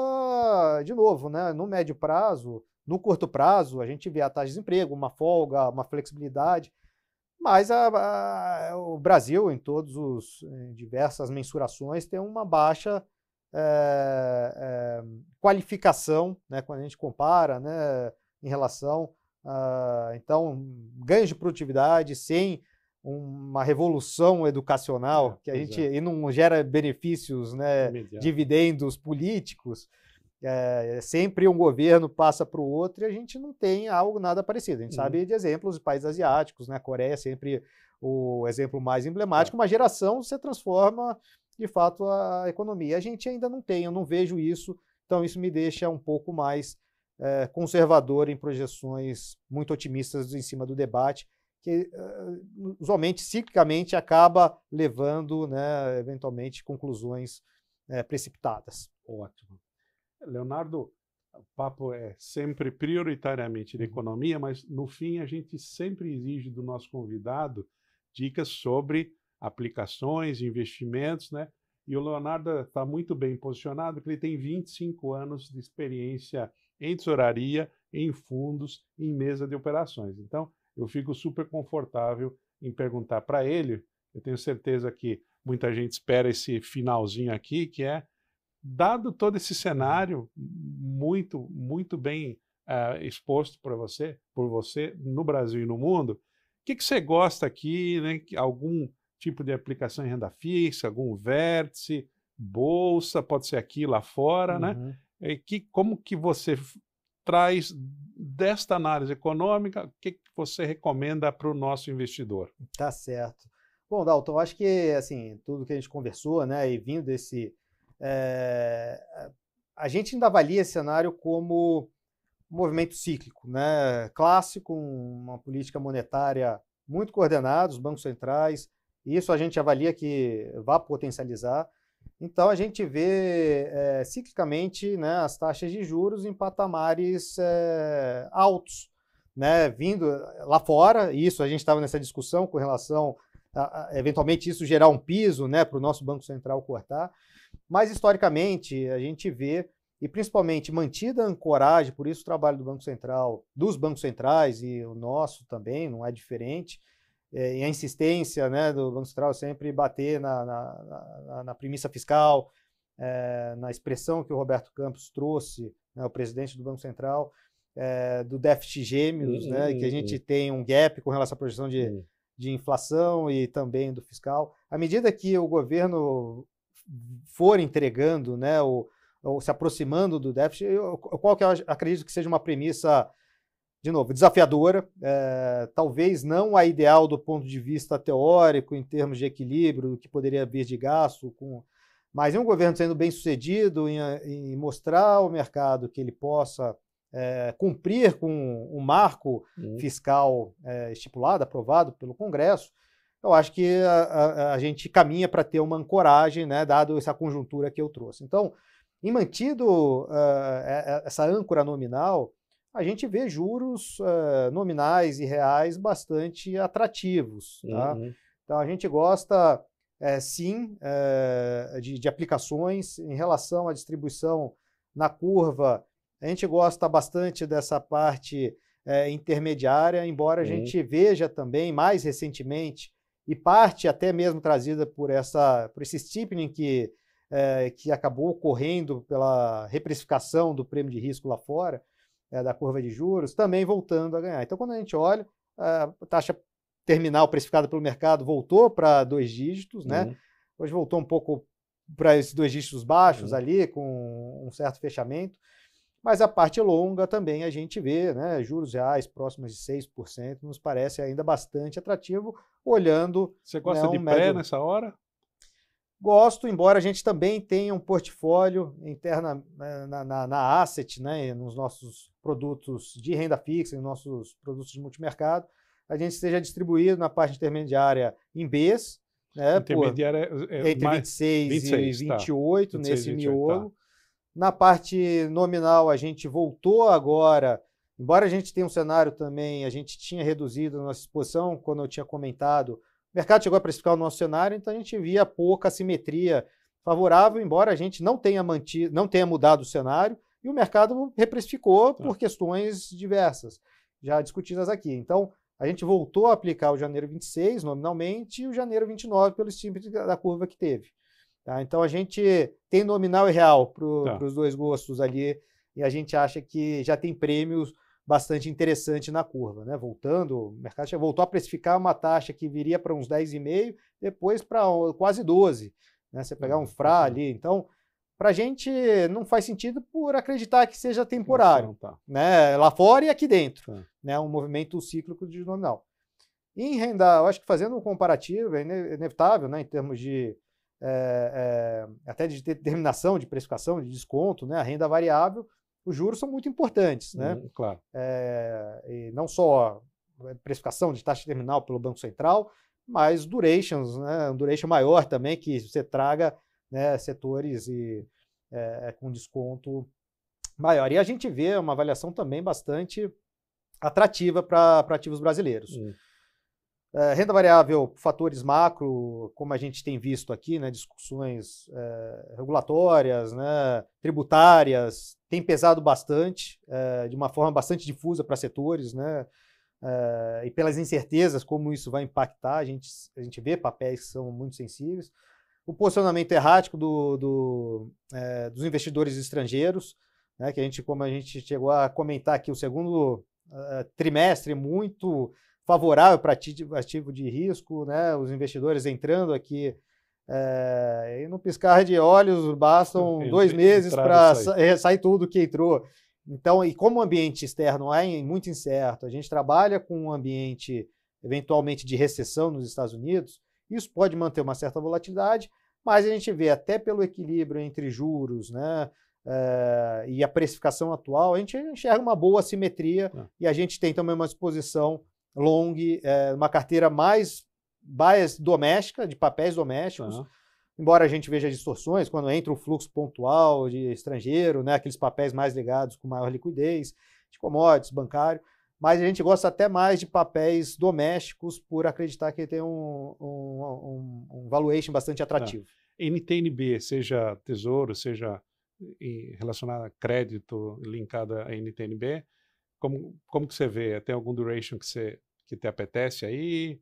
de novo, né? no médio prazo, no curto prazo, a gente vê a taxa de desemprego, uma folga, uma flexibilidade, mas a, a, o Brasil, em todas as diversas mensurações, tem uma baixa é, é, qualificação, né, quando a gente compara né, em relação a, então, ganhos de produtividade sem uma revolução educacional, é, que a gente é. e não gera benefícios, né, dividendos políticos, é, sempre um governo passa para o outro e a gente não tem algo nada parecido. A gente uhum. sabe de exemplos de países asiáticos, né? A Coreia é sempre o exemplo mais emblemático. Uma geração se transforma de fato a economia. A gente ainda não tem, eu não vejo isso, então isso me deixa um pouco mais é, conservador em projeções muito otimistas em cima do debate, que uh, usualmente, ciclicamente, acaba levando, né, eventualmente, conclusões é, precipitadas. Ótimo. Leonardo, o papo é sempre prioritariamente de uhum. economia, mas no fim a gente sempre exige do nosso convidado dicas sobre aplicações, investimentos, né? E o Leonardo está muito bem posicionado, porque ele tem 25 anos de experiência em tesouraria, em fundos, em mesa de operações. Então, eu fico super confortável em perguntar para ele. Eu tenho certeza que muita gente espera esse finalzinho aqui, que é dado todo esse cenário muito, muito bem uh, exposto para você, por você no Brasil e no mundo, o que, que você gosta aqui, né? Algum tipo de aplicação em renda fixa, algum vértice, bolsa, pode ser aqui lá fora, né? uhum. né? E que, como que você traz desta análise econômica, o que, que você recomenda para o nosso investidor? Tá certo. Bom, Dalton, acho que assim tudo que a gente conversou, né, e vindo desse, é, a gente ainda avalia esse cenário como um movimento cíclico, né, clássico, uma política monetária muito coordenada, os bancos centrais, isso a gente avalia que vai potencializar. Então a gente vê é, ciclicamente né, as taxas de juros em patamares é, altos, né, vindo lá fora. Isso a gente estava nessa discussão com relação a, a, eventualmente isso gerar um piso né, para o nosso Banco Central cortar. Mas historicamente a gente vê, e principalmente mantida a ancoragem, por isso o trabalho do Banco Central, dos bancos centrais e o nosso também, não é diferente, é, e a insistência né, do Banco Central sempre bater na, na, na, na premissa fiscal, é, na expressão que o Roberto Campos trouxe, né, o presidente do Banco Central, é, do déficit gêmeos, uhum. né, que a gente tem um gap com relação à projeção de, uhum. de inflação e também do fiscal. À medida que o governo for entregando, né, ou, ou se aproximando do déficit, eu, qual que eu acredito que seja uma premissa, de novo, desafiadora, é, talvez não a ideal do ponto de vista teórico, em termos de equilíbrio, do que poderia vir de gasto, com, mas em um governo sendo bem sucedido em, em mostrar ao mercado que ele possa é, cumprir com o marco uhum. fiscal é, estipulado, aprovado pelo Congresso, eu acho que a, a, a gente caminha para ter uma ancoragem, né, dado essa conjuntura que eu trouxe. Então, em mantido uh, essa âncora nominal, a gente vê juros uh, nominais e reais bastante atrativos. Tá? Uhum. Então, a gente gosta, é, sim, é, de, de, aplicações em relação à distribuição na curva. A gente gosta bastante dessa parte é, intermediária, embora a uhum. gente veja também, mais recentemente, e parte até mesmo trazida por, essa, por esse steepening que, que acabou ocorrendo pela reprecificação do prêmio de risco lá fora, é, da curva de juros, também voltando a ganhar. Então, quando a gente olha, a taxa terminal precificada pelo mercado voltou para dois dígitos, né? uhum. né? Hoje voltou um pouco para esses dois dígitos baixos uhum. ali, com um certo fechamento. Mas a parte longa também a gente vê, né, juros reais próximos de 6%, nos parece ainda bastante atrativo, olhando. Você gosta né, um de médio... pré nessa hora? Gosto, embora a gente também tenha um portfólio interna né, na, na, na asset, né, nos nossos produtos de renda fixa, nos nossos produtos de multimercado, a gente esteja distribuído na parte intermediária em Bs, né, intermediária por, é, é entre mais, 26, 26 e 28, tá. nesse 28, miolo. Tá. Na parte nominal, a gente voltou agora, embora a gente tenha um cenário também, a gente tinha reduzido a nossa exposição, quando eu tinha comentado, o mercado chegou a precificar o nosso cenário, então a gente via pouca assimetria favorável, embora a gente não tenha mantido, não tenha mudado o cenário, e o mercado reprecificou tá. por questões diversas, já discutidas aqui. Então, a gente voltou a aplicar o janeiro 26 nominalmente e o janeiro 29 pelo estímulo da curva que teve. Tá? Então a gente tem nominal e real para tá. os dois gostos ali e a gente acha que já tem prêmios bastante interessantes na curva. Né? Voltando, o mercado já voltou a precificar uma taxa que viria para uns 10,5, depois para quase 12. Né? Você pegar um FRA ali. Então, para a gente não faz sentido por acreditar que seja temporário. Tá. Né? Lá fora e aqui dentro. Tá. Né? Um movimento cíclico de nominal. Em renda, eu acho que fazendo um comparativo é inevitável, né, em termos de é, é, até de determinação de precificação, de desconto, né, a renda variável, os juros são muito importantes. Né? Hum, claro. É, e não só precificação de taxa terminal pelo Banco Central, mas durations, né, um duration maior também, que você traga né, setores e, é, com desconto maior. E a gente vê uma avaliação também bastante atrativa para ativos brasileiros. Hum. É, renda variável, fatores macro, como a gente tem visto aqui, né, discussões é, regulatórias, né, tributárias, tem pesado bastante, é, de uma forma bastante difusa para setores, né, é, e pelas incertezas como isso vai impactar, a gente, a gente vê papéis que são muito sensíveis. O posicionamento errático do, do, é, dos investidores estrangeiros, né, que a gente, como a gente chegou a comentar aqui, o segundo trimestre muito favorável para ativo de risco, né? Os investidores entrando aqui é, e no piscar de olhos bastam dois meses para sair. sair tudo que entrou. Então, e como o ambiente externo é muito incerto, a gente trabalha com um ambiente eventualmente de recessão nos Estados Unidos, isso pode manter uma certa volatilidade, mas a gente vê até pelo equilíbrio entre juros, né, é, e a precificação atual, a gente enxerga uma boa simetria é. e a gente tem também uma exposição long, é, uma carteira mais bias doméstica, de papéis domésticos. Uhum. Embora a gente veja distorções quando entra o fluxo pontual de estrangeiro, né, aqueles papéis mais ligados com maior liquidez, de commodities, bancário, mas a gente gosta até mais de papéis domésticos por acreditar que tem um, um, um, um valuation bastante atrativo. É. NTNB, seja tesouro, seja relacionado a crédito linkado a NTNB, como, como que você vê? Tem algum duration que, você, que te apetece aí?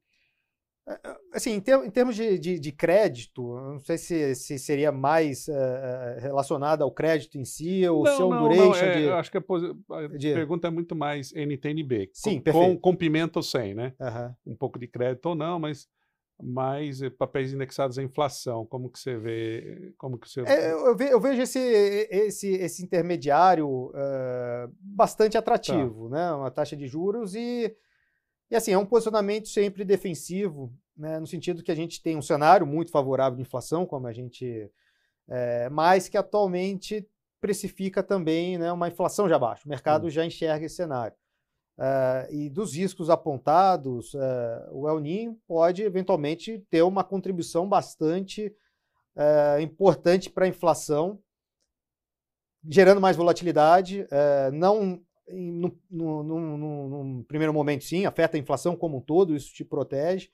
É, é, assim, em, ter, em termos de, de, de, crédito, não sei se, se seria mais uh, relacionado ao crédito em si ou não, se é um não, duration não, é, de... Eu acho que a, a de... pergunta é muito mais NTNB. Sim, com, perfeito. Com, com pimenta ou sem, né? Uhum. Um pouco de crédito ou não, mas mais papéis indexados à inflação. Como que você vê? Como que você... É, eu, vejo esse, esse, esse intermediário uh, bastante tá. atrativo, tá. né? Uma taxa de juros e, e assim, é um posicionamento sempre defensivo, né? no sentido que a gente tem um cenário muito favorável de inflação, como a gente... É, mas que atualmente precifica também né, uma inflação já baixa. O mercado já enxerga esse cenário. Uh, e dos riscos apontados, uh, o El Ninho pode eventualmente ter uma contribuição bastante uh, importante para a inflação, gerando mais volatilidade. não no, no, no, no, primeiro momento, sim, afeta a inflação como um todo, isso te protege.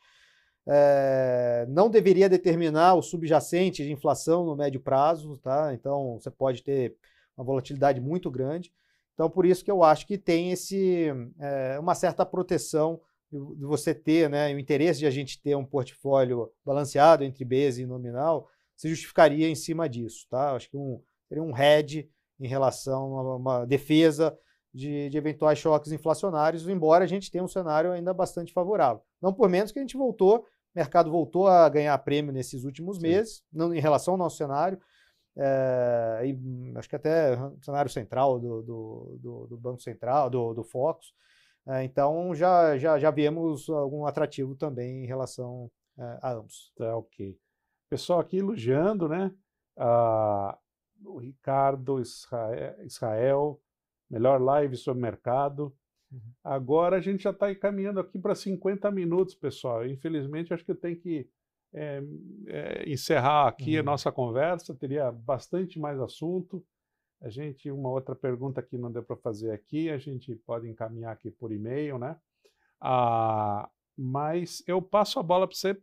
não deveria determinar o subjacente de inflação no médio prazo, tá? Então você pode ter uma volatilidade muito grande. Então, por isso que eu acho que tem esse, é, uma certa proteção de você ter, né, o interesse de a gente ter um portfólio balanceado entre base e nominal, se justificaria em cima disso, tá? Acho que um, seria um hedge em relação a uma defesa de, de, eventuais choques inflacionários, embora a gente tenha um cenário ainda bastante favorável. Não por menos que a gente voltou, o mercado voltou a ganhar prêmio nesses últimos Sim. meses, não, em relação ao nosso cenário, é, e acho que até cenário central do, do, do, do Banco Central, do, do Focus. É, então já, já, já viemos algum atrativo também em relação é, a ambos. Tá, ok. Pessoal aqui elogiando, né? Ah, o Ricardo Israel, Israel, melhor live sobre mercado. Uhum. Agora a gente já está caminhando aqui para 50 minutos, pessoal. Infelizmente, acho que tenho que é, é, encerrar aqui uhum. a nossa conversa, teria bastante mais assunto. A gente, uma outra pergunta que não deu para fazer aqui, a gente pode encaminhar aqui por e-mail, né? Ah, mas eu passo a bola para você,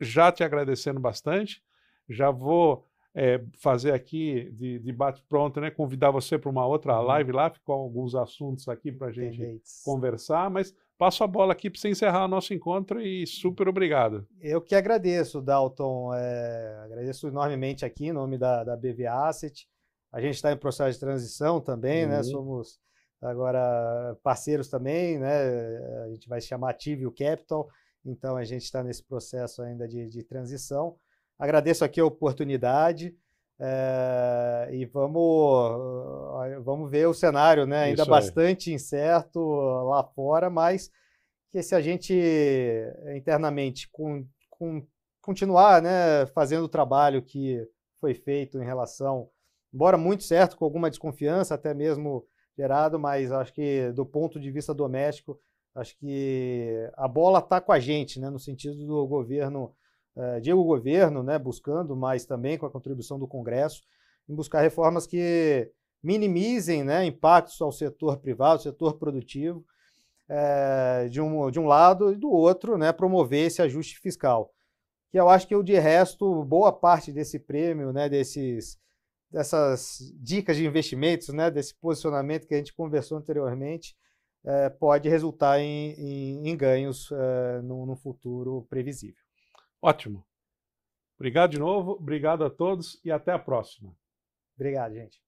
já te agradecendo bastante. Já vou é, fazer aqui de, de bate-pronto, né? Convidar você para uma outra uhum. live lá, ficou alguns assuntos aqui para a gente conversar, mas passo a bola aqui para você encerrar o nosso encontro e super obrigado. Eu que agradeço, Dalton. É, agradeço enormemente aqui em nome da, da BV Asset. A gente está em processo de transição também, né? uhum. né? Somos agora parceiros também, né? A gente vai se chamar Ativio Capital, então a gente está nesse processo ainda de, de transição. Agradeço aqui a oportunidade. É, e vamos, vamos ver o cenário, né? Ainda bastante incerto lá fora, mas que se a gente internamente com, com, continuar né, fazendo o trabalho que foi feito em relação, embora muito certo, com alguma desconfiança até mesmo gerado, mas acho que do ponto de vista doméstico, acho que a bola está com a gente, né, no sentido do governo uh, de o governo, né, buscando, mas também com a contribuição do Congresso, em buscar reformas que minimizem né, impactos ao setor privado, setor produtivo, é, de, um, de um lado e do outro, né, promover esse ajuste fiscal. Que eu acho que, de resto, boa parte desse prêmio, né, desses, dessas dicas de investimentos, né, desse posicionamento que a gente conversou anteriormente, é, pode resultar em, em, em ganhos é, no, no futuro previsível. Ótimo. Obrigado de novo, obrigado a todos e até a próxima. Obrigado, gente.